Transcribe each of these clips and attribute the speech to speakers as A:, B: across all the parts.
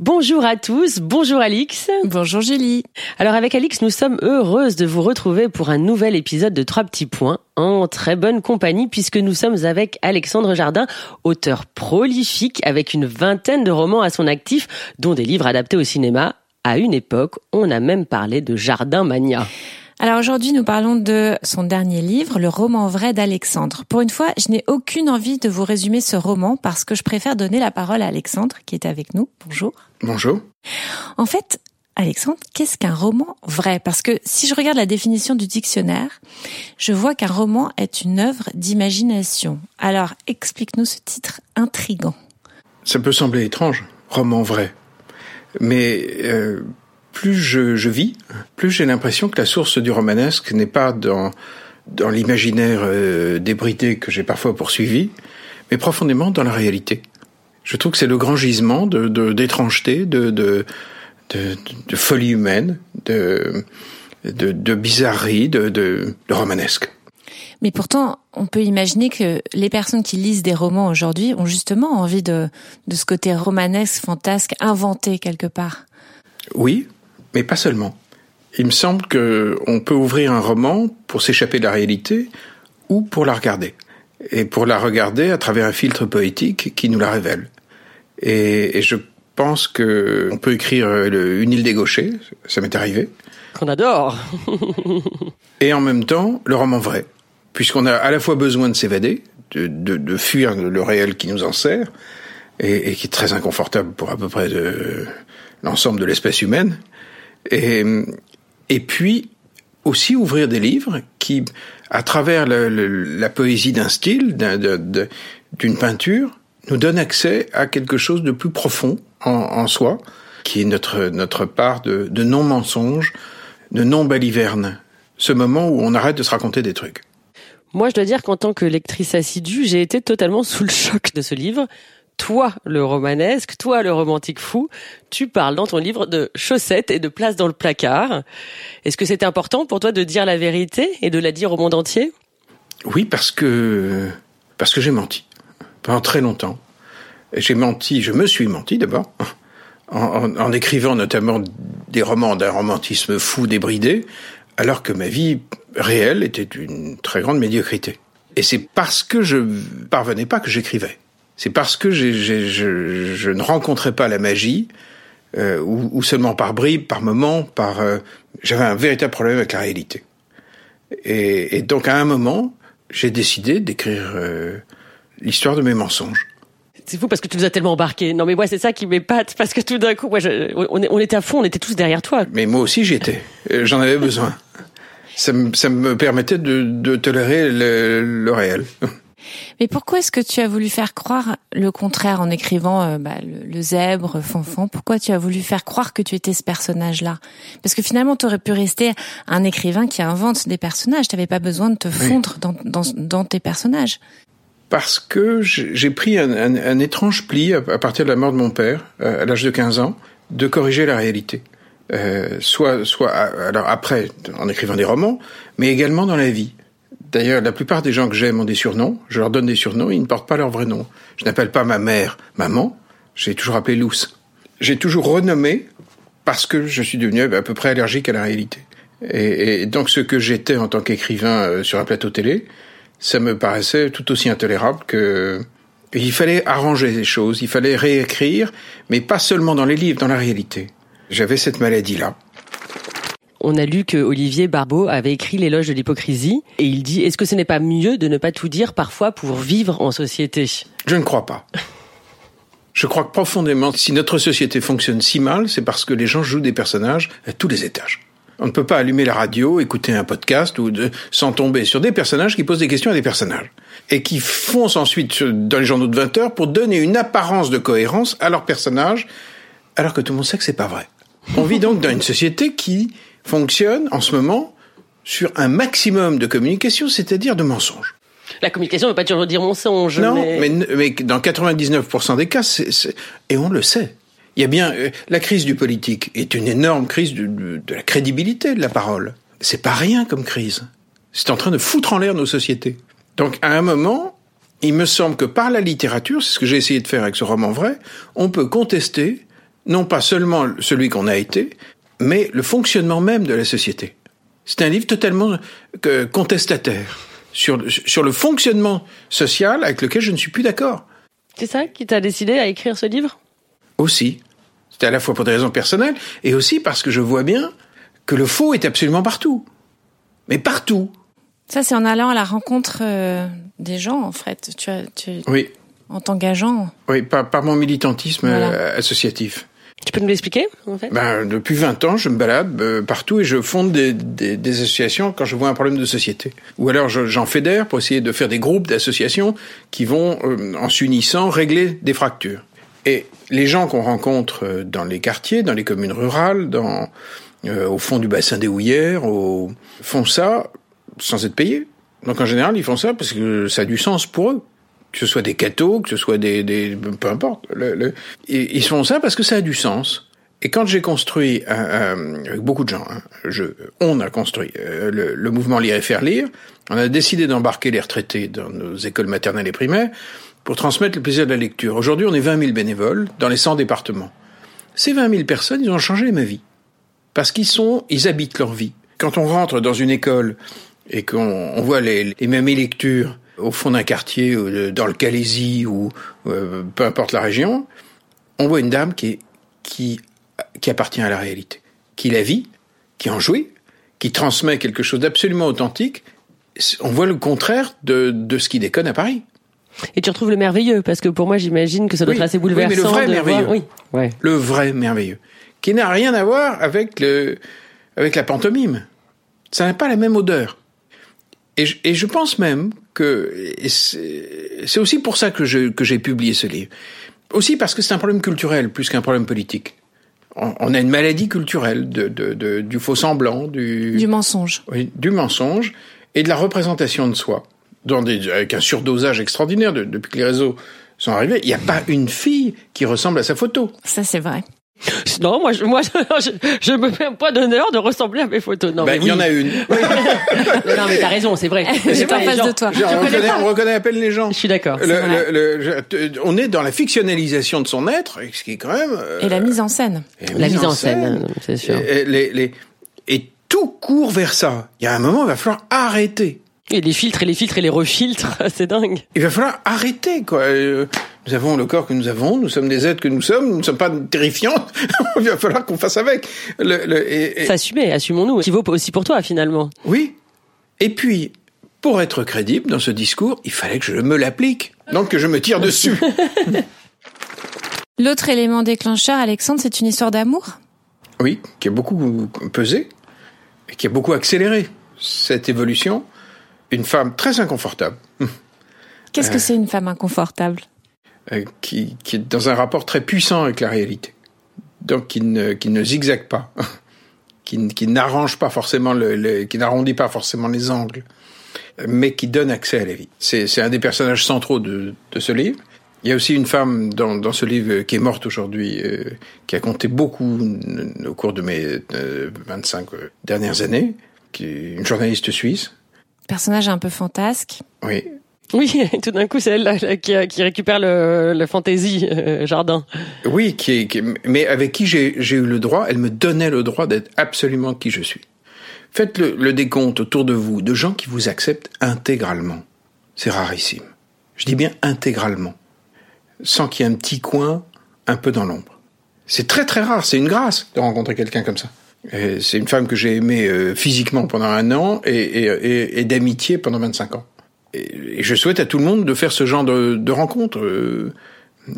A: Bonjour à tous, bonjour Alix.
B: Bonjour Julie.
A: Alors avec Alix, nous sommes heureuses de vous retrouver pour un nouvel épisode de Trois petits points en très bonne compagnie puisque nous sommes avec Alexandre Jardin, auteur prolifique avec une vingtaine de romans à son actif, dont des livres adaptés au cinéma. À une époque, on a même parlé de Jardin Mania.
B: Alors aujourd'hui, nous parlons de son dernier livre, Le roman vrai d'Alexandre. Pour une fois, je n'ai aucune envie de vous résumer ce roman parce que je préfère donner la parole à Alexandre qui est avec nous. Bonjour.
C: Bonjour.
B: En fait, Alexandre, qu'est-ce qu'un roman vrai? Parce que si je regarde la définition du dictionnaire, je vois qu'un roman est une œuvre d'imagination. Alors, explique-nous ce titre intrigant.
C: Ça peut sembler étrange, roman vrai. Mais euh, plus je, je, vis, plus j'ai l'impression que la source du romanesque n'est pas dans, dans l'imaginaire euh, débridé que j'ai parfois poursuivi, mais profondément dans la réalité. Je trouve que c'est le grand gisement de, de, d'étrangeté, de, de, de, de folie humaine, de, de, de bizarrerie, de, de, de romanesque.
B: Mais pourtant, on peut imaginer que les personnes qui lisent des romans aujourd'hui ont justement envie de, de ce côté romanesque, fantasque, inventé quelque part.
C: Oui, mais pas seulement. Il me semble qu'on peut ouvrir un roman pour s'échapper de la réalité ou pour la regarder. Et pour la regarder à travers un filtre poétique qui nous la révèle. Et, et je pense que on peut écrire le, Une île des gauchers, ça m'est arrivé.
A: Qu'on adore.
C: et en même temps, le roman vrai. Puisqu'on a à la fois besoin de s'évader, de, de, de, fuir le réel qui nous en sert, et, et qui est très inconfortable pour à peu près de l'ensemble de l'espèce humaine, et, puis aussi ouvrir des livres qui, à travers la poésie d'un style, d'une peinture, nous donnent accès à quelque chose de plus profond en, en soi, qui est notre, notre part de, de non-mensonge, de non-baliverne. Ce moment où on arrête de se raconter des trucs.
A: Moi, je dois dire qu'en tant que lectrice assidue, j'ai été totalement sous le choc de ce livre toi le romanesque, toi le romantique fou, tu parles dans ton livre de chaussettes et de place dans le placard. Est-ce que c'était important pour toi de dire la vérité et de la dire au monde entier?
C: Oui, parce que parce que j'ai menti pendant très longtemps. J'ai menti, je me suis menti d'abord, en, écrivant notamment des romans d'un romantisme fou débridé, alors que ma vie réelle était d'une très grande médiocrité. Et c'est parce que je parvenais pas que j'écrivais. C'est parce que j'ai, j'ai, je, je, ne rencontrais pas la magie, euh, ou, ou, seulement par bribes, par moments, par. Euh, j'avais un véritable problème avec la réalité. Et, et donc à un moment, j'ai décidé d'écrire euh, l'histoire de mes mensonges.
A: C'est fou parce que tu nous as tellement embarqués. Non mais moi c'est ça qui m'épate parce que tout d'un coup, moi, je, on, on, était à fond, on était tous derrière toi.
C: Mais moi aussi j'y étais. J'en avais besoin. Ça me, ça me permettait de, de tolérer le, le réel.
B: Mais pourquoi est-ce que tu as voulu faire croire le contraire en écrivant euh, bah, le, le, zèbre, Fanfan? Pourquoi tu as voulu faire croire que tu étais ce personnage-là? Parce que finalement, tu aurais pu rester un écrivain qui invente des personnages. Tu n'avais pas besoin de te fondre oui. dans, dans, dans, tes personnages.
C: Parce que j'ai pris un, un, un, étrange pli à, à, partir de la mort de mon père, euh, à l'âge de 15 ans, de corriger la réalité. Euh, soit, soit alors après en écrivant des romans, mais également dans la vie. D'ailleurs, la plupart des gens que j'aime ont des surnoms. Je leur donne des surnoms, ils ne portent pas leur vrai nom. Je n'appelle pas ma mère maman, j'ai toujours appelé Luce. J'ai toujours renommé parce que je suis devenu à peu près allergique à la réalité. Et, et donc ce que j'étais en tant qu'écrivain euh, sur un plateau télé, ça me paraissait tout aussi intolérable que il fallait arranger les choses, il fallait réécrire, mais pas seulement dans les livres, dans la réalité. J'avais cette maladie-là
A: on a lu que Olivier Barbeau avait écrit l'éloge de l'hypocrisie et il dit est-ce que ce n'est pas mieux de ne pas tout dire parfois pour vivre en société?
C: Je ne crois pas. Je crois que profondément, si notre société fonctionne si mal, c'est parce que les gens jouent des personnages à tous les étages. On ne peut pas allumer la radio, écouter un podcast ou de, sans tomber sur des personnages qui posent des questions à des personnages et qui foncent ensuite dans les journaux de 20 heures pour donner une apparence de cohérence à leurs personnages alors que tout le monde sait que c'est pas vrai. On vit donc dans une société qui fonctionne en ce moment sur un maximum de communication, c'est-à-dire de mensonges.
A: La communication ne veut pas toujours dire mensonge.
C: Non, mais, mais, dans 99% des cas, c'est, et on le sait. Il y a bien euh, la crise du politique est une énorme crise de, de la crédibilité de la parole. C'est pas rien comme crise. C'est en train de foutre en l'air nos sociétés. Donc à un moment, il me semble que par la littérature, c'est ce que j'ai essayé de faire avec ce roman vrai, on peut contester non pas seulement celui qu'on a été, mais le fonctionnement même de la société. C'est un livre totalement euh, contestataire sur, sur le fonctionnement social avec lequel je ne suis plus d'accord.
A: C'est ça qui t'a décidé à écrire ce livre?
C: Aussi. C'était à la fois pour des raisons personnelles et aussi parce que je vois bien que le faux est absolument partout. Mais partout.
B: Ça, c'est en allant à la rencontre euh, des gens, en fait. Tu, as, tu
C: oui.
B: En t'engageant.
C: Oui, par, par mon militantisme euh, associatif.
A: Tu peux nous l'expliquer, en fait?
C: Ben, Depuis 20 ans, je me balade euh, partout et je fonde des, des, des, associations quand je vois un problème de société. Ou alors j'en fédère pour essayer de faire des groupes d'associations qui vont, euh, en s'unissant, régler des fractures. Et les gens qu'on rencontre euh, dans les quartiers, dans les communes rurales, dans, au fond du bassin des Houillères, au, font ça sans être payés. Donc en général, ils font ça parce que ça a du sens pour eux que ce soit des cathos, que ce soit des, des peu importe. Ils font ça parce que ça a du sens. Et quand j'ai construit, avec beaucoup de gens, hein, on a construit euh, le, mouvement Lire et faire lire, on a décidé d'embarquer les retraités dans nos écoles maternelles et primaires pour transmettre le plaisir de la lecture. Aujourd'hui, on est 20 000 bénévoles dans les 100 départements. Ces 20 000 personnes, ils ont changé ma vie. Parce qu'ils sont, ils habitent leur vie. Quand on rentre dans une école et qu'on voit les mêmes lectures au fond d'un quartier, dans le Calaisie ou euh, peu importe la région, on voit une dame qui, qui, qui appartient à la réalité, qui la vit, qui en jouit, qui transmet quelque chose d'absolument authentique. On voit le contraire de, de ce qui déconne à Paris.
A: Et tu retrouves le merveilleux, parce que pour moi, j'imagine que ça doit être assez bouleversant.
C: Oui, mais le vrai
A: de
C: merveilleux.
A: Oui. Ouais.
C: Le vrai merveilleux. Qui n'a rien à voir avec le, avec la pantomime. Ça n'a pas la même odeur. Et je, et je pense même que c'est aussi pour ça que j'ai publié ce livre. Aussi parce que c'est un problème culturel plus qu'un problème politique. On, on, a une maladie culturelle de, de, de, du faux semblant, du
B: du mensonge,
C: oui, du mensonge et de la représentation de soi, dans des, avec un surdosage extraordinaire depuis que les réseaux sont arrivés. Il n'y a pas une fille qui ressemble à sa photo.
B: Ça c'est vrai.
A: Non, moi, je, moi, je, je me fais pas d'honneur de ressembler à mes photos. Non,
C: ben, il y en a une.
A: non, mais t'as raison, c'est vrai.
B: C'est pas en face de toi.
C: Genre, on, reconnaît, on, reconnaît, à peine les gens.
A: Je suis d'accord.
C: Le, le, on est dans la fictionnalisation de son être, ce qui est quand même. Euh,
B: et la mise en scène.
A: La, la mise, mise en scène, scène c'est sûr.
C: Et, les, les, et tout court vers ça. Il y a un moment, il va falloir arrêter.
A: Et les filtres et les filtres et les refiltres, c'est dingue.
C: Il va falloir arrêter, quoi. Euh, nous avons le corps que nous avons, nous sommes des êtres que nous sommes, nous ne sommes pas terrifiants. Il va falloir qu'on fasse avec. Le, le, et, et...
A: S'assumer, assumons-nous. Qui vaut aussi pour toi, finalement.
C: Oui. Et puis, pour être crédible dans ce discours, il fallait que je me l'applique. Donc que je me tire dessus.
B: L'autre élément déclencheur, Alexandre, c'est une histoire d'amour?
C: Oui, qui a beaucoup pesé et qui a beaucoup accéléré cette évolution. Une femme très inconfortable.
B: Qu'est-ce que c'est une femme inconfortable
C: euh, qui, qui, est dans un rapport très puissant avec la réalité. Donc qui ne, qui ne zigzague pas, qui, qui n'arrange pas forcément, le, le, qui n'arrondit pas forcément les angles, mais qui donne accès à la vie. C'est, c'est un des personnages centraux de, de ce livre. Il y a aussi une femme dans, dans ce livre qui est morte aujourd'hui, euh, qui a compté beaucoup au cours de mes euh, 25 dernières années, qui est une journaliste suisse.
B: Personnage un peu fantasque.
C: Oui,
A: oui, tout d'un coup, c'est elle qui, qui, récupère le, le fantasy euh, jardin.
C: Oui, qui, qui, mais avec qui j'ai eu le droit, elle me donnait le droit d'être absolument qui je suis. Faites le, le, décompte autour de vous de gens qui vous acceptent intégralement. C'est rarissime. Je dis bien intégralement. Sans qu'il y ait un petit coin un peu dans l'ombre. C'est très très rare, c'est une grâce de rencontrer quelqu'un comme ça. C'est une femme que j'ai aimée euh, physiquement pendant un an et, et, et, et d'amitié pendant 25 ans et je souhaite à tout le monde de faire ce genre de, de rencontres, euh,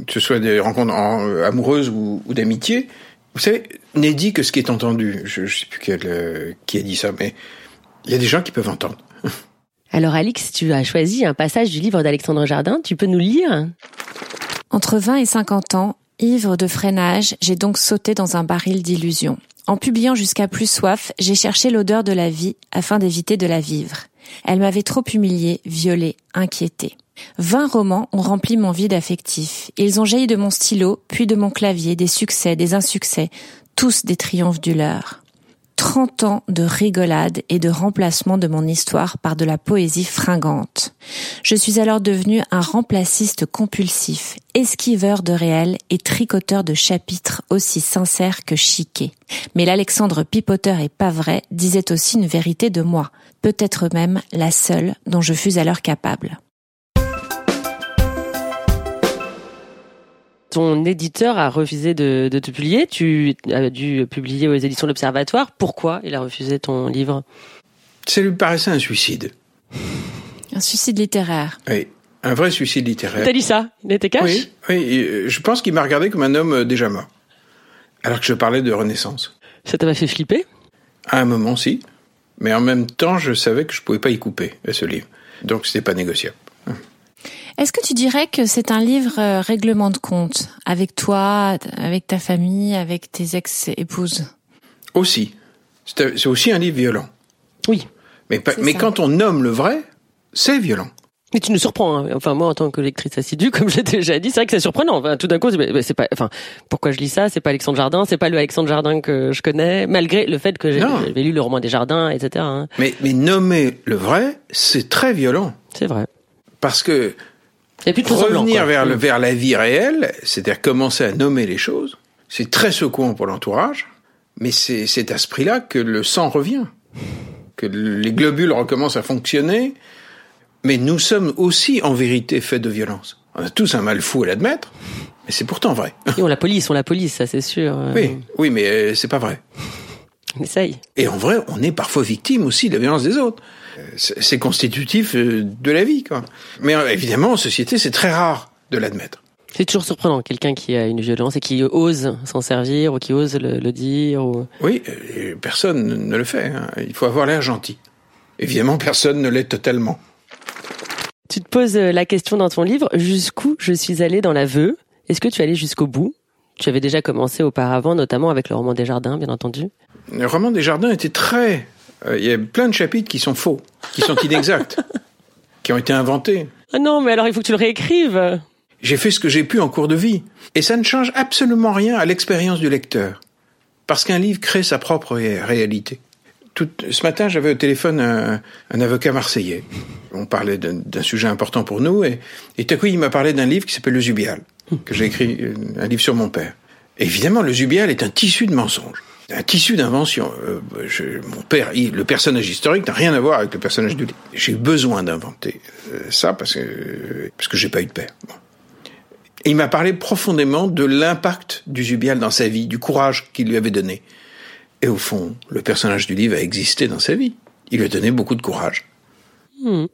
C: que ce soit des rencontres en, euh, amoureuses ou, ou d'amitié. Vous savez, n'est dit que ce qui est entendu. Je, ne sais plus quel, euh, qui a dit ça, mais il y a des gens qui peuvent entendre.
A: Alors Alix, tu as choisi un passage du livre d'Alexandre Jardin. Tu peux nous lire?
B: Entre 20 et 50 ans, ivre de freinage, j'ai donc sauté dans un baril d'illusions. En publiant jusqu'à plus soif, j'ai cherché l'odeur de la vie afin d'éviter de la vivre. Elle m'avait trop humiliée, violée, inquiétée. Vingt romans ont rempli mon vide affectif. Ils ont jailli de mon stylo, puis de mon clavier, des succès, des insuccès, tous des triomphes du leur. Trente ans de rigolade et de remplacement de mon histoire par de la poésie fringante. Je suis alors devenu un remplaciste compulsif, esquiveur de réel et tricoteur de chapitres aussi sincères que chiqués. Mais l'Alexandre pipoteur et pas vrai disait aussi une vérité de moi, peut-être même la seule dont je fus alors capable.
A: Ton éditeur a refusé de, te publier. Tu as dû publier aux éditions de l'Observatoire. Pourquoi il a refusé ton livre?
C: Ça lui paraissait un suicide.
B: Un suicide littéraire.
C: Oui, un vrai suicide littéraire.
A: T'as dit ça? Il était cash?
C: Oui, oui euh, je pense qu'il m'a regardé comme un homme euh, déjà mort. Alors que je parlais de Renaissance.
A: Ça t'a fait flipper?
C: À un moment, si. Mais en même temps, je savais que je pouvais pas y couper, ce livre. Donc, c'était pas négociable.
B: Est-ce que tu dirais que c'est un livre euh, règlement de compte avec toi, avec ta famille, avec tes ex-épouses?
C: Aussi. C'est aussi un livre violent.
A: Oui.
C: Mais, mais quand on nomme le vrai, c'est violent.
A: Mais tu nous surprends. Hein. Enfin, moi, en tant que lectrice assidue, comme j'ai déjà dit, c'est vrai que c'est surprenant. Enfin, tout d'un coup, c'est pas. Enfin, pourquoi je lis ça? C'est pas Alexandre Jardin, c'est pas le Alexandre Jardin que je connais, malgré le fait que j'avais lu le roman des Jardins, etc. Hein.
C: Mais, mais nommer le vrai, c'est très violent.
A: C'est vrai.
C: Parce que Revenir vers, le, mm. vers la vie réelle, c'est-à-dire commencer à nommer les choses, c'est très secouant pour l'entourage, mais c'est cet esprit-là que le sang revient, que les globules recommencent à fonctionner, mais nous sommes aussi en vérité faits de violence. On a tous un mal fou à l'admettre, mais c'est pourtant vrai.
A: Et on la police, on la police, ça c'est sûr.
C: Oui, oui, mais euh, c'est pas vrai.
A: On essaye.
C: Et en vrai, on est parfois victime aussi de la violence des autres c'est constitutif euh, de la vie, quoi. Mais euh, évidemment, en société, c'est très rare de l'admettre.
A: C'est toujours surprenant, quelqu'un qui a une violence et qui ose s'en servir ou qui ose le, dire.
C: Oui, euh, personne ne le fait. Hein. Il faut avoir l'air gentil. Évidemment, personne ne l'est totalement.
A: Tu te poses la question dans ton livre, jusqu'où je suis allé dans l'aveu? Est-ce que tu es allé jusqu'au bout? Tu avais déjà commencé auparavant, notamment avec le roman des jardins, bien entendu.
C: Le roman des jardins était très euh, il y a plein de chapitres qui sont faux, qui sont inexacts, qui ont été inventés.
A: Ah non, mais alors il faut que tu le réécrives.
C: J'ai fait ce que j'ai pu en cours de vie. Et ça ne change absolument rien à l'expérience du lecteur. Parce qu'un livre crée sa propre réalité. Tout, ce matin, j'avais au téléphone un, avocat marseillais. On parlait d'un sujet important pour nous, et, et tout à coup, il m'a parlé d'un livre qui s'appelle Le Zubial, que j'ai écrit, un livre sur mon père. évidemment, le Zubial est un tissu de mensonges un tissu d'invention. Euh, mon père, le personnage historique n'a rien à voir avec le personnage du livre. J'ai besoin d'inventer euh, ça parce que parce que j'ai pas eu de père. Il m'a parlé profondément de l'impact du Zubial dans sa vie, du courage qu'il lui avait donné. Et au fond, le personnage du livre a existé dans sa vie. Il lui a donné beaucoup de courage. Hmm.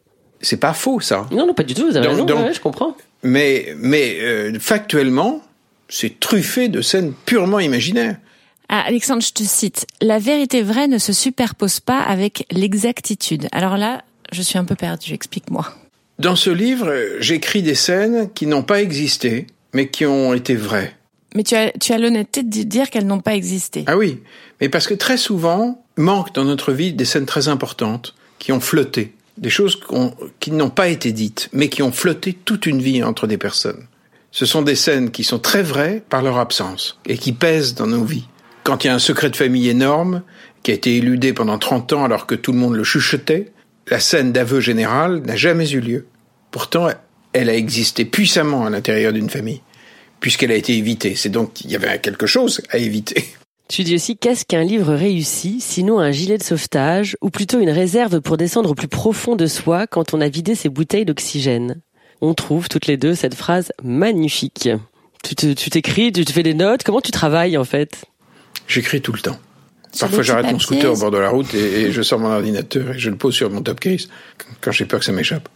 C: C'est pas faux, ça.
A: Non, non, pas du tout. Vous avez raison. je comprends.
C: Mais, mais euh, factuellement, c'est truffé de scènes purement imaginaires.
B: Ah, Alexandre, je te cite. La vérité vraie ne se superpose pas avec l'exactitude. Alors là, je suis un peu perdu. Explique-moi.
C: Dans ce livre, j'écris des scènes qui n'ont pas existé, mais qui ont été vraies.
B: Mais tu as, tu as l'honnêteté de dire qu'elles n'ont pas existé.
C: Ah oui, mais parce que très souvent, manquent dans notre vie des scènes très importantes qui ont flotté, des choses qui n'ont pas été dites, mais qui ont flotté toute une vie entre des personnes. Ce sont des scènes qui sont très vraies par leur absence et qui pèsent dans nos vies. Quand il y a un secret de famille énorme, qui a été éludé pendant 30 ans alors que tout le monde le chuchotait, la scène d'aveu général n'a jamais eu lieu. Pourtant, elle a existé puissamment à l'intérieur d'une famille, puisqu'elle a été évitée. C'est donc qu'il y avait quelque chose à éviter.
A: Tu dis aussi qu'est-ce qu'un livre réussi, sinon un gilet de sauvetage, ou plutôt une réserve pour descendre au plus profond de soi quand on a vidé ses bouteilles d'oxygène. On trouve toutes les deux cette phrase magnifique. Tu t'écris, tu fais des notes, comment tu travailles en fait?
C: J'écris tout le temps. Parfois, j'arrête mon scooter au bord de la route et, je sors mon ordinateur et je le pose sur mon top case quand j'ai peur que ça m'échappe.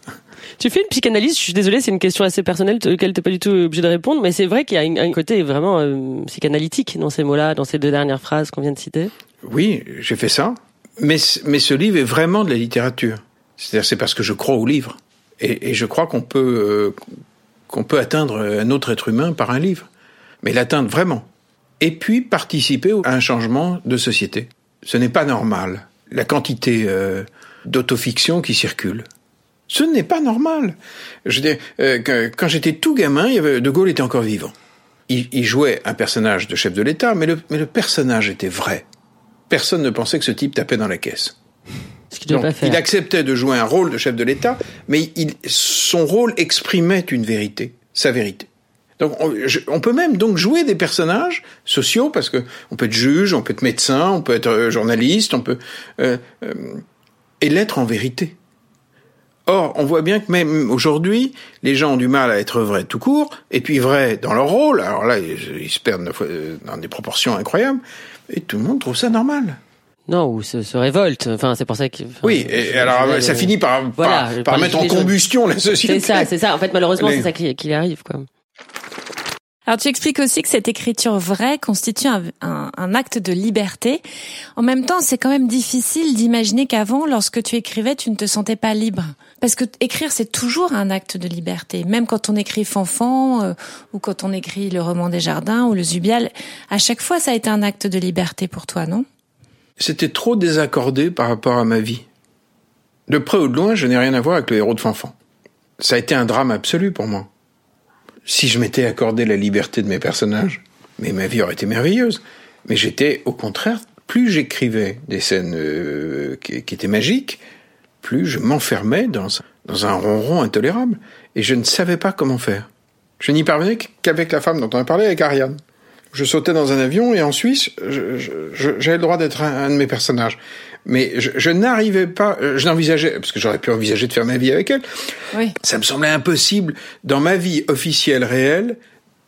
A: Tu fais une psychanalyse, je suis désolé, c'est une question assez personnelle auquel tu n'es pas du tout obligé de répondre, mais c'est vrai qu'il y a un côté vraiment euh, psychanalytique dans ces mots-là, dans ces deux dernières phrases qu'on vient de citer.
C: Oui, j'ai fait ça, mais, mais ce livre est vraiment de la littérature. C'est-à-dire, c'est parce que je crois au livre. Et, et je crois qu'on peut, euh, qu'on peut atteindre un autre être humain par un livre. Mais l'atteindre vraiment et puis participer à un changement de société. Ce n'est pas normal. La quantité euh, d'autofiction qui circule. Ce n'est pas normal. Je dis, euh, quand j'étais tout gamin, il y avait, De Gaulle était encore vivant. Il, il, jouait un personnage de chef de l'État, mais le, mais le personnage était vrai. Personne ne pensait que ce type tapait dans la caisse.
A: Ce qu'il pas faire.
C: Il acceptait de jouer un rôle de chef de l'État, mais il, son rôle exprimait une vérité, sa vérité. Donc on, je, on, peut même donc jouer des personnages sociaux parce que on peut être juge, on peut être médecin, on peut être euh, journaliste, on peut euh, euh, et l'être en vérité. Or, on voit bien que même aujourd'hui, les gens ont du mal à être vrais tout court, et puis vrais dans leur rôle. Alors là, ils se perdent dans des proportions incroyables, et tout le monde trouve ça normal.
A: Non, ou se, se révolte. Enfin, c'est pour ça que. Enfin,
C: oui, et alors ça finit par, voilà, par, par mettre en combustion la société.
A: C'est ça, c'est ça. En fait, malheureusement, les... c'est ça qui, qui arrive, quoi.
B: Alors tu expliques aussi que cette écriture vraie constitue un, un, un acte de liberté. En même temps, c'est quand même difficile d'imaginer qu'avant, lorsque tu écrivais, tu ne te sentais pas libre. Parce que écrire, c'est toujours un acte de liberté. Même quand on écrit Fanfan, euh, ou quand on écrit le roman des jardins, ou le Zubial, à chaque fois, ça a été un acte de liberté pour toi, non?
C: C'était trop désaccordé par rapport à ma vie. De près ou de loin, je n'ai rien à voir avec le héros de Fanfan. Ça a été un drame absolu pour moi si je m'étais accordé la liberté de mes personnages, mais ma vie aurait été merveilleuse. Mais j'étais, au contraire, plus j'écrivais des scènes euh, qui, étaient magiques, plus je m'enfermais dans, un ronron intolérable. Et je ne savais pas comment faire. Je n'y parvenais qu'avec la femme dont on a parlé, avec Ariane. Je sautais dans un avion et en Suisse, j'avais le droit d'être un, de mes personnages mais je, je n'arrivais pas, euh, je n'envisageais, parce que j'aurais pu envisager de faire ma vie avec elle,
B: oui.
C: ça me semblait impossible, dans ma vie officielle réelle,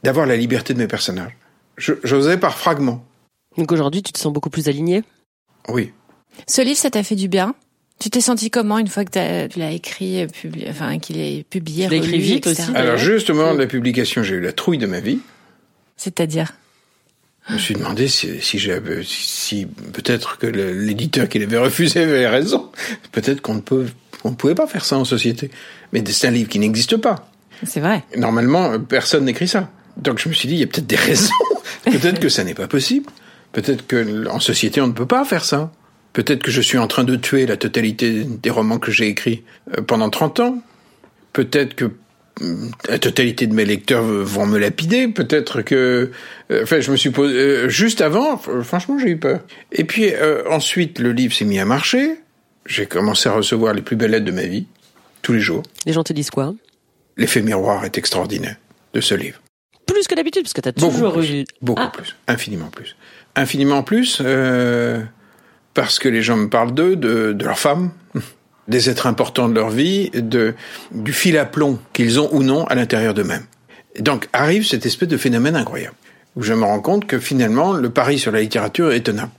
C: d'avoir la liberté de mes personnages. J'osais par fragments.
A: Donc aujourd'hui, tu te sens beaucoup plus aligné?
C: Oui.
B: Ce livre, ça t'a fait du bien? Tu t'es senti comment une fois que tu l'as écrit, publié, enfin qu'il est publié,
A: tu écrit vite aussi.
C: Alors justement, de la publication, j'ai eu la trouille de ma vie.
B: C'est-à-dire?
C: Je me suis demandé si, si, j'avais, si peut-être que l'éditeur qui l'avait refusé avait raison. Peut-être qu'on ne peut, on ne pouvait pas faire ça en société. Mais c'est un livre qui n'existe pas.
B: C'est vrai.
C: Normalement, personne n'écrit ça. Donc je me suis dit, il y a peut-être des raisons. peut-être que ça n'est pas possible. Peut-être que en société, on ne peut pas faire ça. Peut-être que je suis en train de tuer la totalité des romans que j'ai écrits euh, pendant 30 ans. Peut-être que la totalité de mes lecteurs vont me lapider. Peut-être que, euh, enfin, je me suis posé euh, juste avant. Franchement, j'ai eu peur. Et puis euh, ensuite, le livre s'est mis à marcher. J'ai commencé à recevoir les plus belles lettres de ma vie tous les jours.
A: Les gens te disent quoi?
C: L'effet miroir est extraordinaire de ce livre.
A: Plus que d'habitude, parce que tu as toujours
C: beaucoup plus, beaucoup ah. plus, infiniment plus, infiniment plus, euh, parce que les gens me parlent d'eux, de, de leurs femmes des êtres importants de leur vie, de, du fil à plomb qu'ils ont ou non à l'intérieur d'eux-mêmes. Donc arrive cette espèce de phénomène incroyable, où je me rends compte que finalement le pari sur la littérature est tenable,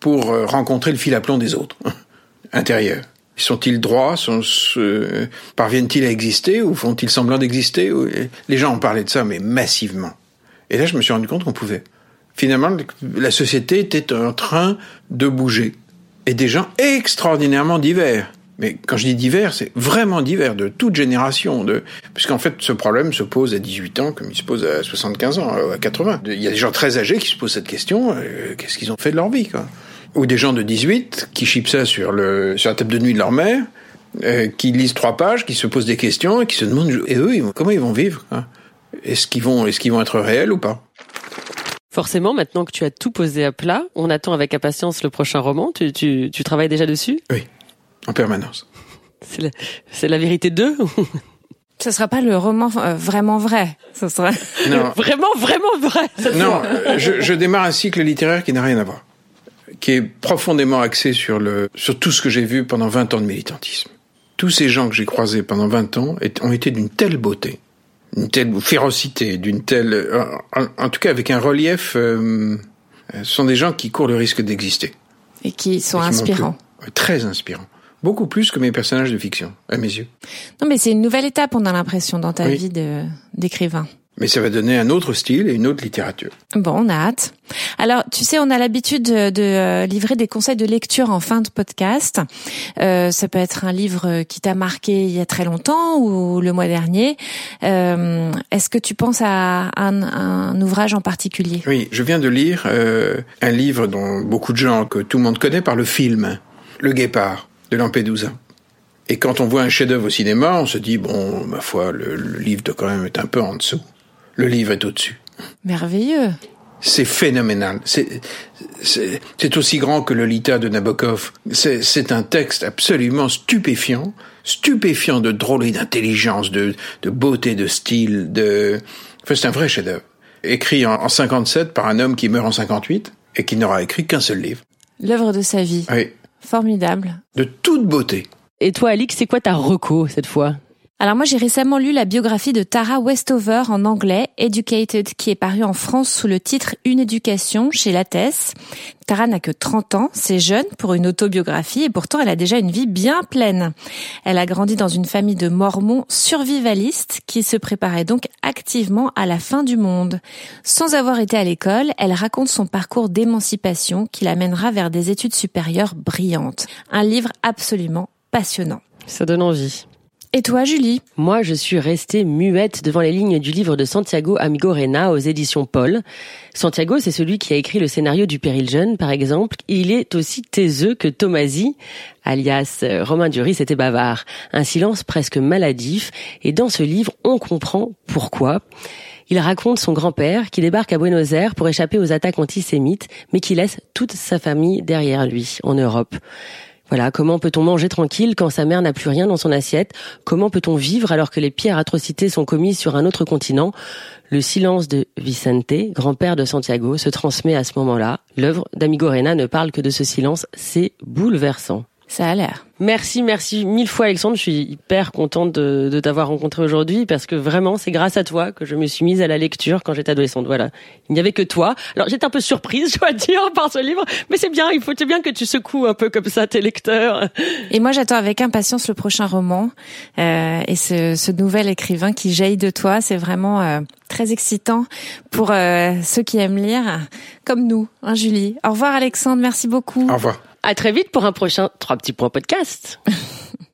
C: pour euh, rencontrer le fil à plomb des autres, intérieurs. Sont-ils droits? Sont, euh, Parviennent-ils à exister? Ou font-ils semblant d'exister? Les gens ont parlé de ça, mais massivement. Et là, je me suis rendu compte qu'on pouvait. Finalement, la société était en train de bouger. Et des gens extraordinairement divers mais quand je dis divers, c'est vraiment divers, de toute génération. De... Puisqu'en fait, ce problème se pose à 18 ans comme il se pose à 75 ans, à 80. Il y a des gens très âgés qui se posent cette question, euh, qu'est-ce qu'ils ont fait de leur vie quoi? Ou des gens de 18 qui chipent ça sur, le, sur la table de nuit de leur mère, euh, qui lisent trois pages, qui se posent des questions et qui se demandent, et eux, ils, comment ils vont vivre Est-ce qu'ils vont, est qu'ils vont être réels ou pas?
A: Forcément, maintenant que tu as tout posé à plat, on attend avec impatience le prochain roman. Tu, tu, tu travailles déjà dessus?
C: Oui en permanence.
A: C'est la, la, vérité d'eux
B: Ce sera pas le roman euh, vraiment vrai. Ce sera
C: non.
A: vraiment, vraiment vrai.
C: Non, je, je, démarre un cycle littéraire qui n'a rien à voir, qui est profondément axé sur, le, sur tout ce que j'ai vu pendant 20 ans de militantisme. Tous ces gens que j'ai croisés pendant 20 ans ont été d'une telle beauté, d'une telle férocité, d'une telle... En, en, tout cas avec un relief... Euh, ce sont des gens qui courent le risque d'exister.
B: Et qui sont Et qui inspirants.
C: Très inspirants. Beaucoup plus que mes personnages de fiction, à mes yeux.
B: Non, mais c'est une nouvelle étape, on a l'impression, dans ta oui. vie d'écrivain.
C: Mais ça va donner un autre style et une autre littérature.
B: Bon, on a hâte. Alors, tu sais, on a l'habitude de, euh, livrer des conseils de lecture en fin de podcast. Euh, ça peut être un livre qui t'a marqué il y a très longtemps ou le mois dernier. Euh, Est-ce que tu penses à un, un, ouvrage en particulier?
C: Oui, je viens de lire euh, un livre dont beaucoup de gens, que tout le monde connaît par le film, Le Guépard de Lampedusa. Et quand on voit un chef-d'œuvre au cinéma, on se dit bon, ma foi, le, le livre doit quand même être un peu en dessous. Le livre est au-dessus.
B: Merveilleux.
C: C'est phénoménal. C'est aussi grand que le Lolita de Nabokov. C'est un texte absolument stupéfiant, stupéfiant de drôlerie, d'intelligence, de, de beauté, de style, de. Enfin, c'est un vrai chef-d'œuvre. Écrit en, en 57 par un homme qui meurt en 58 et qui n'aura écrit qu'un seul livre.
B: L'œuvre de sa vie.
C: Oui.
B: Formidable.
C: De toute beauté.
A: Et toi, Alix, c'est quoi ta reco cette fois?
B: Alors moi j'ai récemment lu la biographie de Tara Westover en anglais, Educated, qui est parue en France sous le titre Une éducation chez Lattès. Tara n'a que 30 ans, c'est jeune pour une autobiographie et pourtant elle a déjà une vie bien pleine. Elle a grandi dans une famille de mormons survivalistes qui se préparaient donc activement à la fin du monde. Sans avoir été à l'école, elle raconte son parcours d'émancipation qui l'amènera vers des études supérieures brillantes. Un livre absolument passionnant.
A: Ça donne envie.
B: Et toi, Julie
A: Moi, je suis restée muette devant les lignes du livre de Santiago Amigorena aux éditions Paul. Santiago, c'est celui qui a écrit le scénario du Péril Jeune, par exemple. Il est aussi taiseux que Tomasi, alias euh, Romain Duris était bavard. Un silence presque maladif. Et dans ce livre, on comprend pourquoi. Il raconte son grand-père qui débarque à Buenos Aires pour échapper aux attaques antisémites, mais qui laisse toute sa famille derrière lui, en Europe. Voilà, comment peut-on manger tranquille quand sa mère n'a plus rien dans son assiette? Comment peut-on vivre alors que les pires atrocités sont commises sur un autre continent? Le silence de Vicente, grand-père de Santiago, se transmet à ce moment-là. L'œuvre d'Amigo Rena ne parle que de ce silence, c'est bouleversant.
B: Ça a l'air.
A: Merci, merci mille fois Alexandre. Je suis hyper contente de, de t'avoir rencontré aujourd'hui parce que vraiment c'est grâce à toi que je me suis mise à la lecture quand j'étais adolescente. Voilà, il n'y avait que toi. Alors j'étais un peu surprise, je dois dire, par ce livre, mais c'est bien. Il faut c'est bien que tu secoues un peu comme ça tes lecteurs.
B: Et moi j'attends avec impatience le prochain roman euh, et ce, ce, nouvel écrivain qui jaillit de toi. C'est vraiment euh, très excitant pour euh, ceux qui aiment lire, comme nous, hein, Julie. Au revoir Alexandre, merci beaucoup.
C: Au revoir.
A: À très vite pour un prochain Trois petits points podcast.